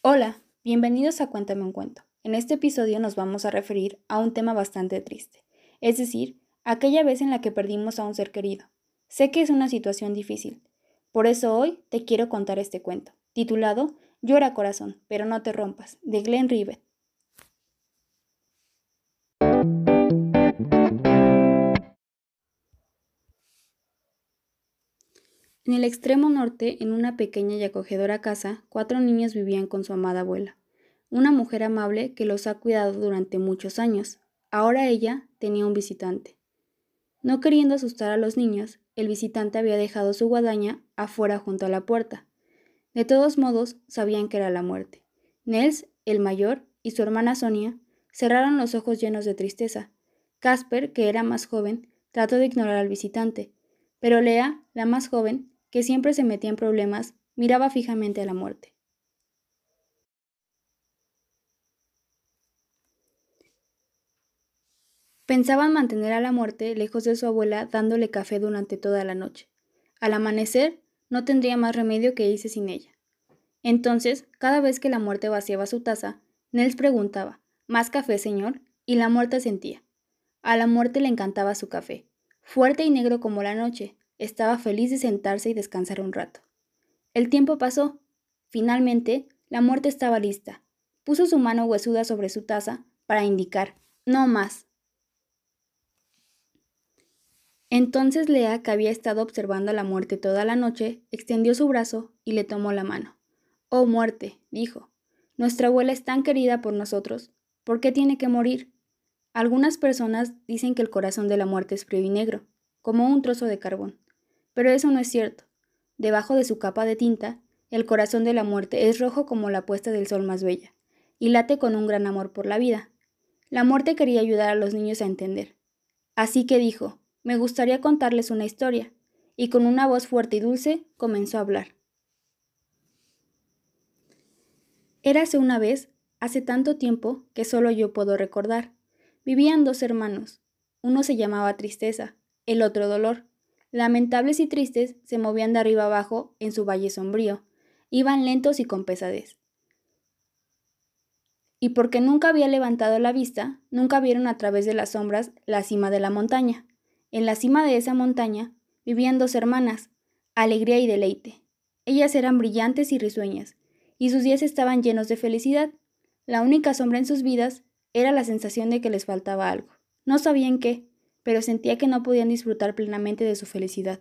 Hola, bienvenidos a Cuéntame un cuento. En este episodio nos vamos a referir a un tema bastante triste, es decir, aquella vez en la que perdimos a un ser querido. Sé que es una situación difícil, por eso hoy te quiero contar este cuento, titulado Llora corazón, pero no te rompas, de Glenn Rivet. En el extremo norte, en una pequeña y acogedora casa, cuatro niños vivían con su amada abuela, una mujer amable que los ha cuidado durante muchos años. Ahora ella tenía un visitante. No queriendo asustar a los niños, el visitante había dejado su guadaña afuera junto a la puerta. De todos modos, sabían que era la muerte. Nels, el mayor, y su hermana Sonia cerraron los ojos llenos de tristeza. Casper, que era más joven, trató de ignorar al visitante, pero Lea, la más joven, que siempre se metía en problemas, miraba fijamente a la muerte. Pensaban mantener a la muerte lejos de su abuela dándole café durante toda la noche. Al amanecer, no tendría más remedio que irse sin ella. Entonces, cada vez que la muerte vaciaba su taza, Nels preguntaba, ¿Más café, señor? Y la muerte sentía. A la muerte le encantaba su café, fuerte y negro como la noche, estaba feliz de sentarse y descansar un rato. El tiempo pasó. Finalmente, la muerte estaba lista. Puso su mano huesuda sobre su taza para indicar, no más. Entonces Lea, que había estado observando a la muerte toda la noche, extendió su brazo y le tomó la mano. Oh muerte, dijo, nuestra abuela es tan querida por nosotros, ¿por qué tiene que morir? Algunas personas dicen que el corazón de la muerte es frío y negro, como un trozo de carbón. Pero eso no es cierto. Debajo de su capa de tinta, el corazón de la muerte es rojo como la puesta del sol más bella, y late con un gran amor por la vida. La muerte quería ayudar a los niños a entender. Así que dijo, me gustaría contarles una historia, y con una voz fuerte y dulce comenzó a hablar. Érase una vez, hace tanto tiempo que solo yo puedo recordar. Vivían dos hermanos. Uno se llamaba Tristeza, el otro Dolor. Lamentables y tristes, se movían de arriba abajo en su valle sombrío. Iban lentos y con pesadez. Y porque nunca había levantado la vista, nunca vieron a través de las sombras la cima de la montaña. En la cima de esa montaña vivían dos hermanas, Alegría y Deleite. Ellas eran brillantes y risueñas, y sus días estaban llenos de felicidad. La única sombra en sus vidas era la sensación de que les faltaba algo. No sabían qué, pero sentía que no podían disfrutar plenamente de su felicidad.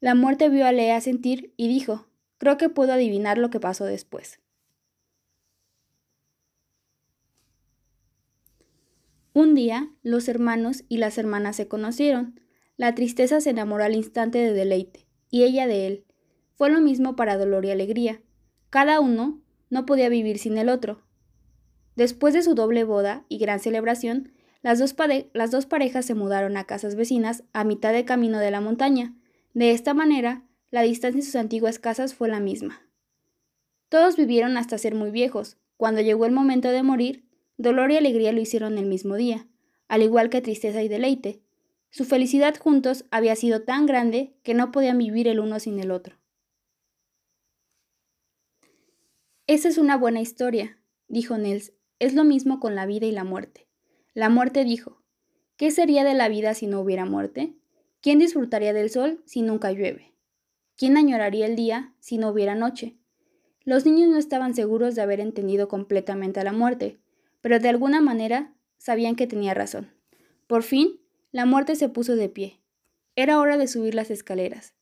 La muerte vio a Lea sentir y dijo, creo que puedo adivinar lo que pasó después. Un día, los hermanos y las hermanas se conocieron. La tristeza se enamoró al instante de deleite, y ella de él. Fue lo mismo para dolor y alegría. Cada uno no podía vivir sin el otro. Después de su doble boda y gran celebración, las dos, las dos parejas se mudaron a casas vecinas a mitad de camino de la montaña. De esta manera, la distancia en sus antiguas casas fue la misma. Todos vivieron hasta ser muy viejos. Cuando llegó el momento de morir, dolor y alegría lo hicieron el mismo día, al igual que tristeza y deleite. Su felicidad juntos había sido tan grande que no podían vivir el uno sin el otro. Esa es una buena historia, dijo Nels. Es lo mismo con la vida y la muerte. La muerte dijo, ¿qué sería de la vida si no hubiera muerte? ¿Quién disfrutaría del sol si nunca llueve? ¿Quién añoraría el día si no hubiera noche? Los niños no estaban seguros de haber entendido completamente a la muerte, pero de alguna manera sabían que tenía razón. Por fin, la muerte se puso de pie. Era hora de subir las escaleras.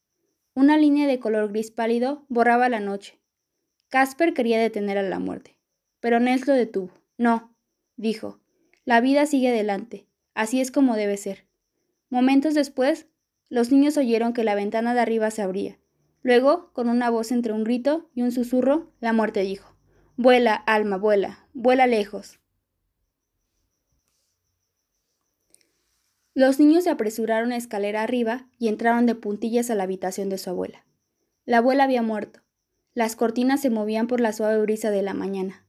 Una línea de color gris pálido borraba la noche. Casper quería detener a la muerte, pero Nels lo detuvo. No, dijo, la vida sigue adelante, así es como debe ser. Momentos después, los niños oyeron que la ventana de arriba se abría. Luego, con una voz entre un grito y un susurro, la muerte dijo, Vuela, alma, vuela, vuela lejos. Los niños se apresuraron a escalera arriba y entraron de puntillas a la habitación de su abuela. La abuela había muerto. Las cortinas se movían por la suave brisa de la mañana.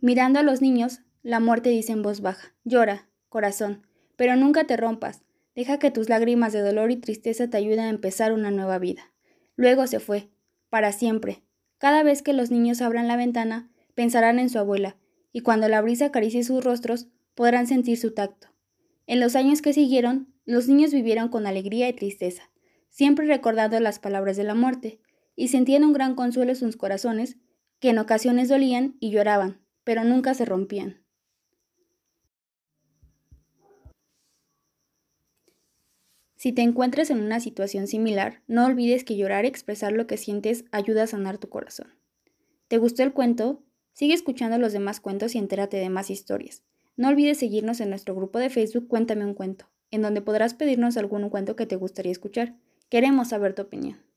Mirando a los niños, la muerte dice en voz baja, llora, corazón, pero nunca te rompas, deja que tus lágrimas de dolor y tristeza te ayuden a empezar una nueva vida. Luego se fue, para siempre. Cada vez que los niños abran la ventana, pensarán en su abuela, y cuando la brisa acaricie sus rostros, podrán sentir su tacto. En los años que siguieron, los niños vivieron con alegría y tristeza, siempre recordando las palabras de la muerte, y sentían un gran consuelo en sus corazones, que en ocasiones dolían y lloraban, pero nunca se rompían. Si te encuentras en una situación similar, no olvides que llorar y expresar lo que sientes ayuda a sanar tu corazón. ¿Te gustó el cuento? Sigue escuchando los demás cuentos y entérate de más historias. No olvides seguirnos en nuestro grupo de Facebook Cuéntame un cuento, en donde podrás pedirnos algún cuento que te gustaría escuchar. Queremos saber tu opinión.